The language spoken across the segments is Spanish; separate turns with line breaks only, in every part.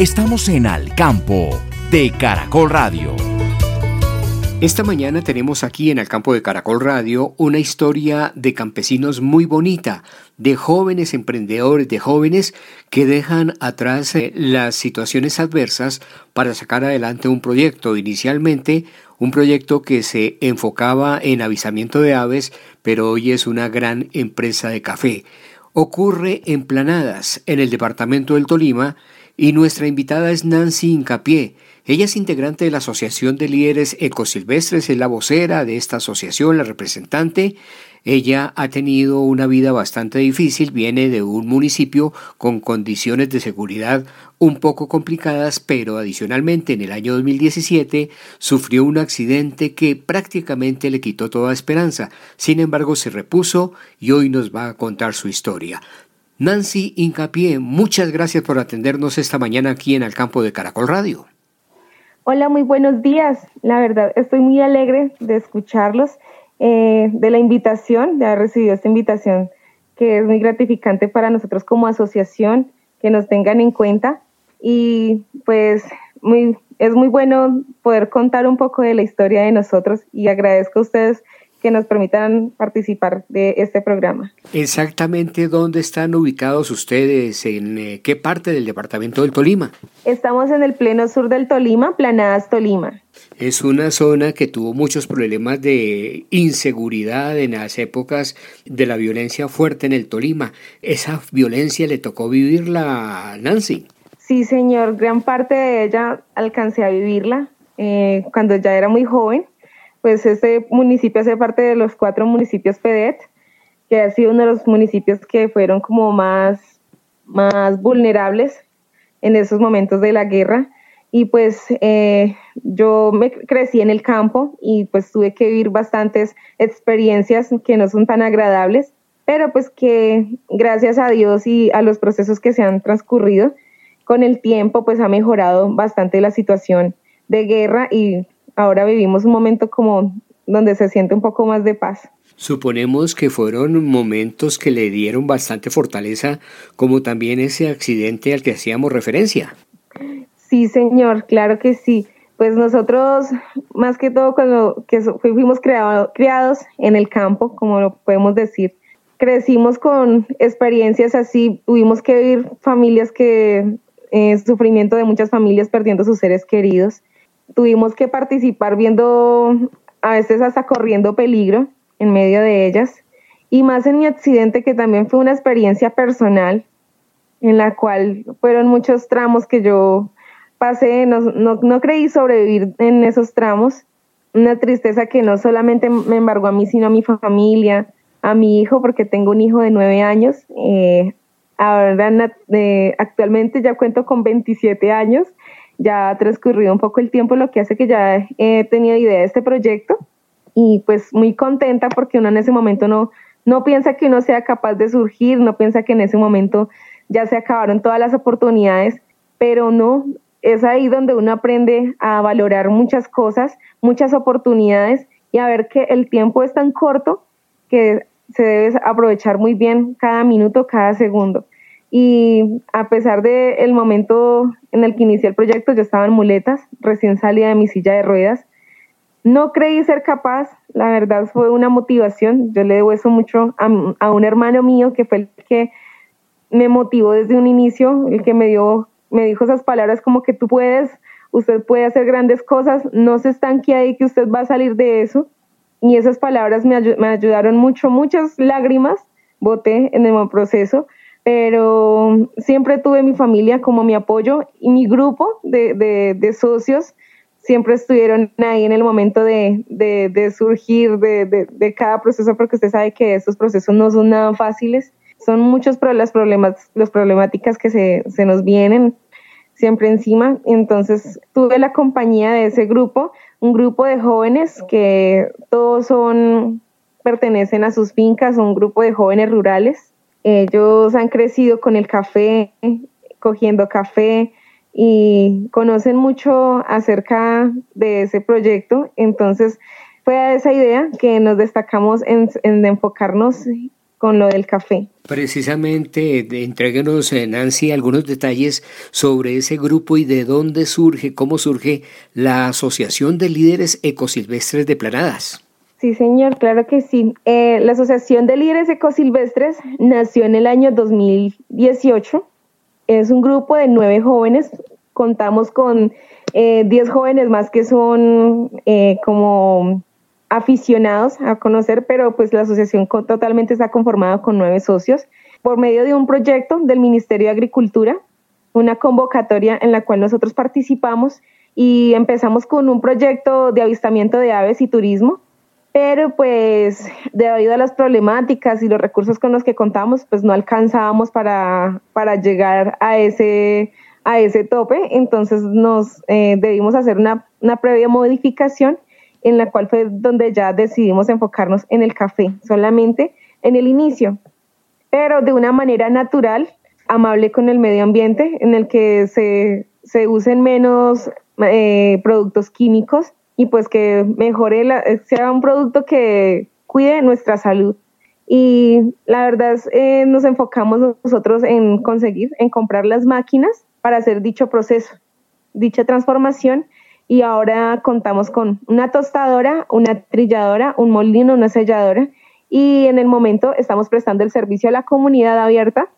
Estamos en Al Campo de Caracol Radio.
Esta mañana tenemos aquí en el campo de Caracol Radio una historia de campesinos muy bonita, de jóvenes emprendedores, de jóvenes que dejan atrás eh, las situaciones adversas para sacar adelante un proyecto. Inicialmente un proyecto que se enfocaba en avisamiento de aves, pero hoy es una gran empresa de café. Ocurre en Planadas, en el departamento del Tolima, y nuestra invitada es Nancy Incapié. Ella es integrante de la Asociación de Líderes Ecosilvestres, es la vocera de esta asociación, la representante. Ella ha tenido una vida bastante difícil, viene de un municipio con condiciones de seguridad un poco complicadas, pero adicionalmente en el año 2017 sufrió un accidente que prácticamente le quitó toda esperanza. Sin embargo, se repuso y hoy nos va a contar su historia. Nancy Incapié, muchas gracias por atendernos esta mañana aquí en el campo de Caracol Radio.
Hola, muy buenos días. La verdad, estoy muy alegre de escucharlos, eh, de la invitación, de haber recibido esta invitación, que es muy gratificante para nosotros como asociación, que nos tengan en cuenta. Y pues muy, es muy bueno poder contar un poco de la historia de nosotros y agradezco a ustedes que nos permitan participar de este programa.
Exactamente dónde están ubicados ustedes, en eh, qué parte del departamento del Tolima.
Estamos en el pleno sur del Tolima, Planadas Tolima.
Es una zona que tuvo muchos problemas de inseguridad en las épocas de la violencia fuerte en el Tolima. ¿Esa violencia le tocó vivirla a Nancy?
Sí, señor, gran parte de ella alcancé a vivirla eh, cuando ya era muy joven pues este municipio hace parte de los cuatro municipios PEDET, que ha sido uno de los municipios que fueron como más, más vulnerables en esos momentos de la guerra. Y pues eh, yo me crecí en el campo y pues tuve que vivir bastantes experiencias que no son tan agradables, pero pues que gracias a Dios y a los procesos que se han transcurrido, con el tiempo pues ha mejorado bastante la situación de guerra y ahora vivimos un momento como donde se siente un poco más de paz.
Suponemos que fueron momentos que le dieron bastante fortaleza, como también ese accidente al que hacíamos referencia.
Sí, señor, claro que sí. Pues nosotros, más que todo, cuando que fuimos criados en el campo, como lo podemos decir, crecimos con experiencias así, tuvimos que vivir familias que, eh, sufrimiento de muchas familias perdiendo sus seres queridos tuvimos que participar viendo, a veces hasta corriendo peligro en medio de ellas, y más en mi accidente que también fue una experiencia personal en la cual fueron muchos tramos que yo pasé, no, no, creí sobrevivir en esos tramos, una tristeza que no solamente me embargó a mí, sino a mi familia, a mi hijo, porque tengo un hijo de nueve años, eh, ahora eh, actualmente ya cuento con 27 años ya ha transcurrido un poco el tiempo, lo que hace que ya he tenido idea de este proyecto y pues muy contenta porque uno en ese momento no, no piensa que uno sea capaz de surgir, no piensa que en ese momento ya se acabaron todas las oportunidades, pero no, es ahí donde uno aprende a valorar muchas cosas, muchas oportunidades y a ver que el tiempo es tan corto que se debe aprovechar muy bien cada minuto, cada segundo. Y a pesar del el momento en el que inicié el proyecto, yo estaba en muletas, recién salida de mi silla de ruedas. No creí ser capaz, la verdad fue una motivación. Yo le debo eso mucho a, un hermano mío que fue el que me motivó desde un inicio, el que me dio, me dijo esas palabras como que tú puedes, usted puede hacer grandes cosas, no se estanque ahí que usted va a salir de eso. Y esas palabras me, me ayudaron mucho, muchas lágrimas boté en el proceso, pero siempre tuve mi familia como mi apoyo y mi grupo de, de, socios siempre estuvieron ahí en el momento de, de surgir de, cada proceso, porque usted sabe que estos procesos no son nada fáciles, son muchos las, problemas, las problemáticas que se, se nos vienen siempre encima. Entonces tuve la compañía de ese grupo, un grupo de jóvenes que todos son, pertenecen a sus fincas, un grupo de jóvenes rurales. Ellos han crecido con el café, cogiendo café, y conocen mucho acerca de ese proyecto. Entonces fue a esa idea que nos destacamos en, enfocarnos con lo del café.
Precisamente, entréguenos, eh, Nancy, algunos detalles sobre ese grupo y de dónde surge, cómo surge la Asociación de Líderes Ecosilvestres de Planadas.
Sí, señor, claro que sí. Eh, la Asociación de Líderes Ecosilvestres nació en el año 2018 es un grupo de nueve jóvenes, contamos con eh, diez jóvenes más que son eh, como aficionados a conocer, pero pues la asociación totalmente está conformada con nueve socios. Por medio de un proyecto del Ministerio de Agricultura, una convocatoria en la cual nosotros participamos y empezamos con un proyecto de avistamiento de aves y turismo pero pues debido a las problemáticas y los recursos con los que contamos, pues no alcanzábamos para, para llegar a ese, a ese tope, entonces nos eh, debimos hacer una, una previa modificación en la cual fue donde ya decidimos enfocarnos en el café, solamente en el inicio, pero de una manera natural, amable con el medio ambiente, en el que se, se usen menos eh, productos químicos y pues que mejore, la, sea un producto que cuide nuestra salud. Y la verdad eh, nos enfocamos nosotros en conseguir, en comprar las máquinas para hacer dicho proceso, dicha transformación. Y ahora contamos con una tostadora, una trilladora, un molino, una selladora. Y en el momento estamos prestando el servicio a la comunidad abierta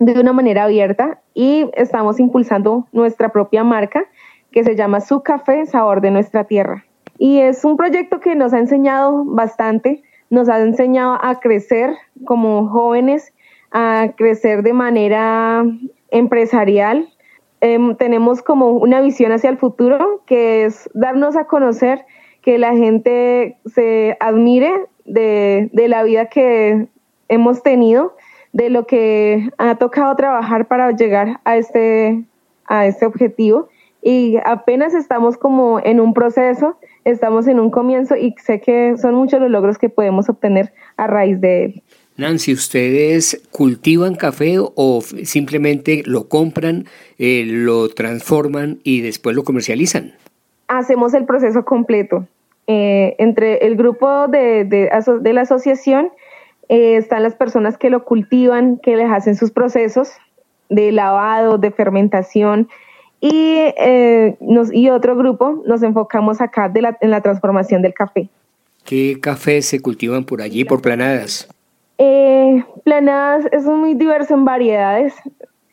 de una manera abierta y estamos impulsando nuestra propia marca que se llama Su Café, Sabor de Nuestra Tierra. Y es un proyecto que nos ha enseñado bastante, nos ha enseñado a crecer como jóvenes, a crecer de manera empresarial. Em, tenemos como una visión hacia el futuro, que es darnos a conocer, que la gente se admire de, de la vida que hemos tenido, de lo que ha tocado trabajar para llegar a este, a este objetivo y apenas estamos como en un proceso, estamos en un comienzo y sé que son muchos los logros que podemos obtener a raíz de él.
Nancy, ¿ustedes cultivan café o simplemente lo compran, eh, lo transforman y después lo comercializan?
Hacemos el proceso completo. Eh, entre el grupo de, de, de la asociación eh, están las personas que lo cultivan, que les hacen sus procesos de lavado, de fermentación, y, eh, nos, y otro grupo nos enfocamos acá de la, en la transformación del café.
¿Qué cafés se cultivan por allí, por planadas?
Eh, planadas es muy diverso en variedades.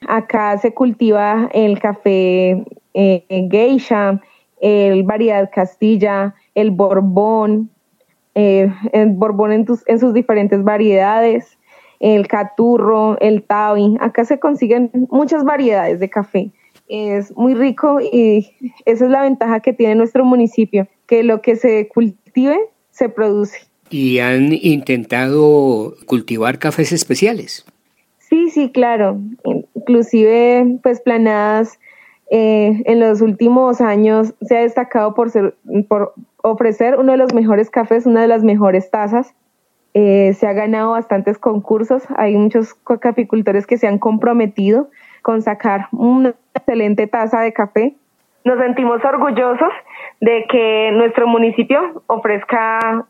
Acá se cultiva el café eh, geisha, el variedad castilla, el borbón, el borbón en, en sus diferentes variedades, el caturro, el tabi. Acá se consiguen muchas variedades de café es muy rico y esa es la ventaja que tiene nuestro municipio, que lo que se cultive se produce.
¿Y han intentado cultivar cafés especiales?
Sí, sí, claro. Inclusive, pues planadas eh, en los últimos años se ha destacado por, ser, por ofrecer uno de los mejores cafés, una de las mejores tazas. Eh, se ha ganado bastantes concursos, hay muchos caficultores que se han comprometido con sacar una excelente taza de café. Nos sentimos orgullosos de que nuestro municipio ofrezca,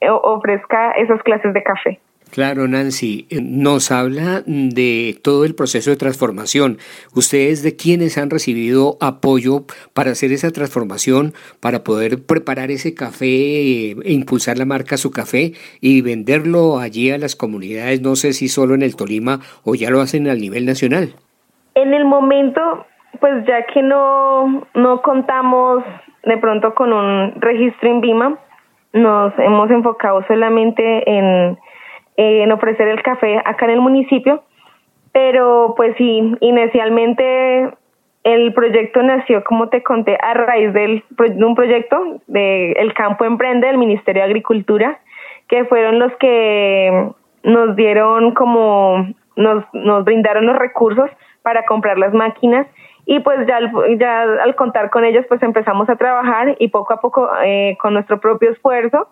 ofrezca esas clases de café.
Claro, Nancy, eh, nos habla de todo el proceso de transformación. ¿Ustedes de quiénes han recibido apoyo para hacer esa transformación, para poder preparar ese café eh, e impulsar la marca Su Café y venderlo allí a las comunidades? No sé si solo en el Tolima o ya lo hacen al nivel nacional.
En el momento, pues ya que no, no contamos de pronto con un registro en Vima, nos hemos enfocado solamente en en ofrecer el café acá en el municipio, pero pues sí, inicialmente el proyecto nació, como te conté, a raíz del, de un proyecto de El Campo Emprende del Ministerio de Agricultura, que fueron los que nos dieron como, nos, nos brindaron los recursos para comprar las máquinas y pues ya, ya al contar con ellos pues empezamos a trabajar y poco a poco eh, con nuestro propio esfuerzo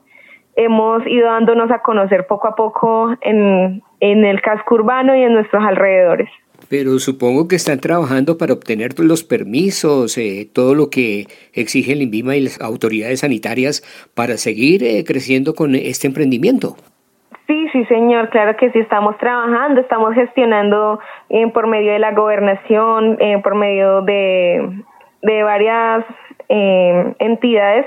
hemos ido dándonos a conocer poco a poco en, el casco urbano y en nuestros alrededores.
Pero supongo que están trabajando para obtener los permisos, eh, todo lo que exige el INVIMA y las autoridades sanitarias para seguir eh, creciendo con este emprendimiento.
Sí, señor, claro que sí, estamos trabajando, estamos gestionando eh, por medio de la gobernación, por medio de, de varias entidades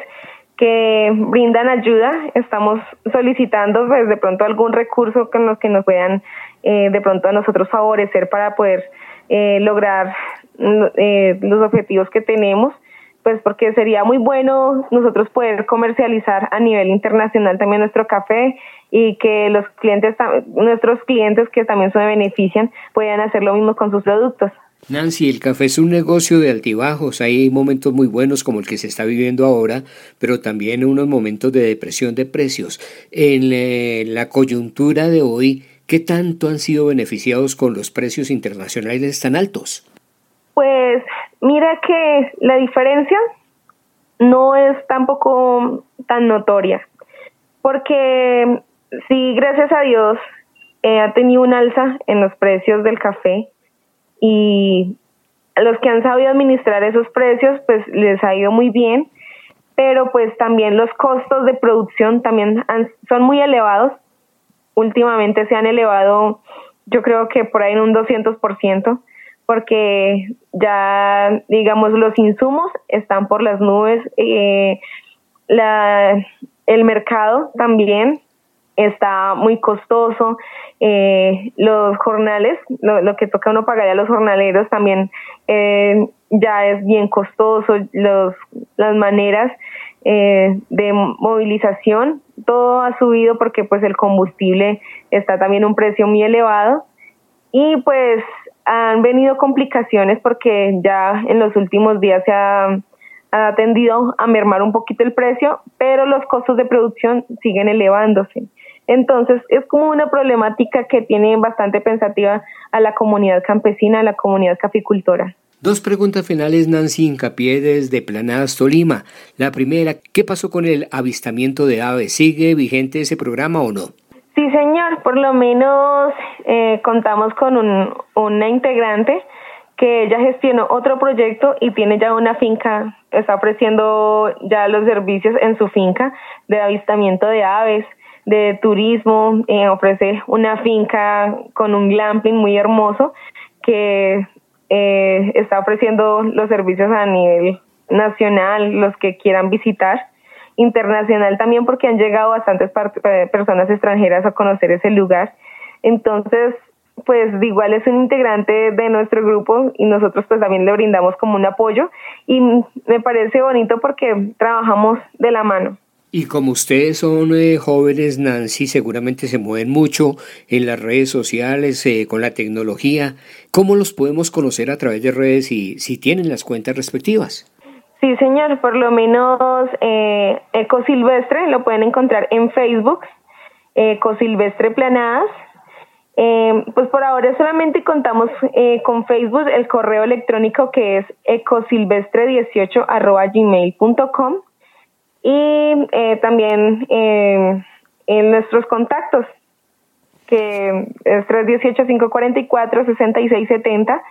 que brindan ayuda. Estamos solicitando pues, de pronto algún recurso con los que nos puedan eh, de pronto a nosotros favorecer para poder eh, lograr eh, los objetivos que tenemos pues porque sería muy bueno nosotros poder comercializar a nivel internacional también nuestro café y que los clientes, nuestros clientes que también se benefician puedan hacer lo mismo con sus productos.
Nancy, el café es un negocio de altibajos. Hay momentos muy buenos como el que se está viviendo ahora, pero también unos momentos de depresión de precios. En eh, la coyuntura de hoy, ¿qué tanto han sido beneficiados con los precios internacionales tan altos?
Pues mira que la diferencia no es tampoco tan notoria, porque sí, gracias a Dios, eh, ha tenido un alza en los precios del café y los que han sabido administrar esos precios, pues les ha ido muy bien, pero pues también los costos de producción también son muy elevados. Últimamente se han elevado, yo creo que por ahí en un 200%, porque ya, digamos, los insumos están por las nubes, eh, la, el mercado también está muy costoso. Eh, los jornales, lo, que toca uno pagar a los jornaleros también eh, ya es bien costoso. Los, las maneras eh, de movilización, todo ha subido porque pues el combustible está también un precio muy elevado. Y pues han venido complicaciones porque ya en los últimos días se ha ha tendido a mermar un poquito el precio, pero los costos de producción siguen elevándose. Entonces, es como una problemática que tiene bastante pensativa a la comunidad campesina, a la comunidad caficultora.
Dos preguntas finales, Nancy Incapié desde Planadas, Tolima. La primera, ¿qué pasó con el avistamiento de aves? ¿Sigue vigente ese programa o no?
Sí, señor, por lo menos eh, contamos con un, una integrante que ella gestionó otro proyecto y tiene ya una finca, está ofreciendo ya los servicios en su finca de avistamiento de aves, de turismo, eh, ofrece una finca con un glamping muy hermoso que eh, está ofreciendo los servicios a nivel nacional, los que quieran visitar, internacional también porque han llegado bastantes eh, personas extranjeras a conocer ese lugar. Entonces, pues igual es un integrante de nuestro grupo y nosotros pues también le brindamos como un apoyo y me parece bonito porque trabajamos de la mano.
Y como ustedes son eh, jóvenes, Nancy, seguramente se mueven mucho en las redes sociales, eh, con la tecnología. ¿Cómo los podemos conocer a través de redes y si tienen las cuentas respectivas?
Sí, señor, por lo menos eh, Ecosilvestre lo pueden encontrar en Facebook, Ecosilvestre Planadas. Eh, pues por ahora solamente contamos con Facebook, el correo electrónico que es ecosilvestre18 gmail.com y eh, también eh, en nuestros contactos, que es 318-544-6670,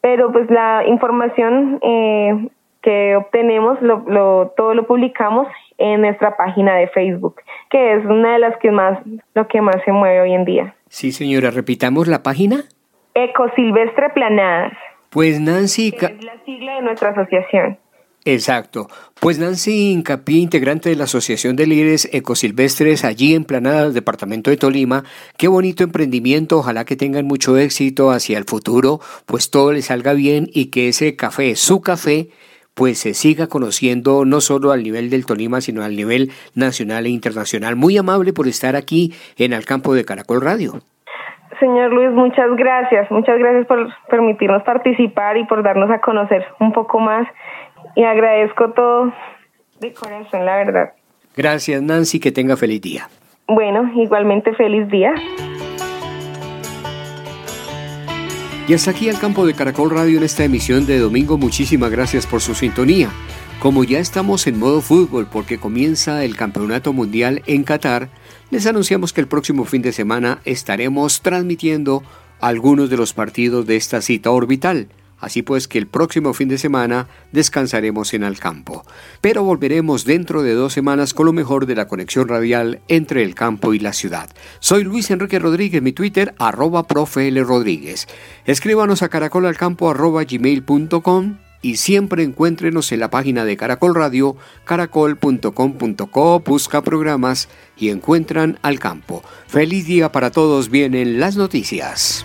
pero pues la información eh, que obtenemos, lo, todo lo publicamos en nuestra página de Facebook, que es una de las que más, lo que más se mueve hoy en día.
Sí, señora, repitamos la página.
Ecosilvestre Planadas.
Pues Nancy...
Es la sigla de nuestra asociación.
Exacto. Pues Nancy Incapié, integrante de la Asociación de Líderes Ecosilvestres allí en Planada, departamento de Tolima, qué bonito emprendimiento, ojalá que tengan mucho éxito hacia el futuro, pues todo les salga bien y que ese café, su café, pues se siga conociendo no solo al nivel del Tolima, sino al nivel nacional e internacional. Muy amable por estar aquí en el campo de Caracol Radio.
Señor Luis, muchas gracias. Muchas gracias por permitirnos participar y por darnos a conocer un poco más y agradezco todo de corazón, la verdad.
Gracias, Nancy, que tenga feliz día.
Bueno, igualmente feliz día.
Y hasta aquí al campo de Caracol Radio en esta emisión de domingo. Muchísimas gracias por su sintonía. Como ya estamos en modo fútbol porque comienza el Campeonato Mundial en Qatar, les anunciamos que el próximo fin de semana estaremos transmitiendo algunos de los partidos de esta cita orbital. Así pues que el próximo fin de semana descansaremos en el campo. Pero volveremos dentro de dos semanas con lo mejor de la conexión radial entre el campo y la ciudad. Soy Luis Enrique Rodríguez, mi Twitter, arroba profe Rodríguez. Escríbanos a caracolalcampo y siempre encuéntrenos en la página de Caracol Radio, caracol.com.co, busca programas y encuentran al campo. Feliz día para todos, vienen las noticias.